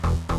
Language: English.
you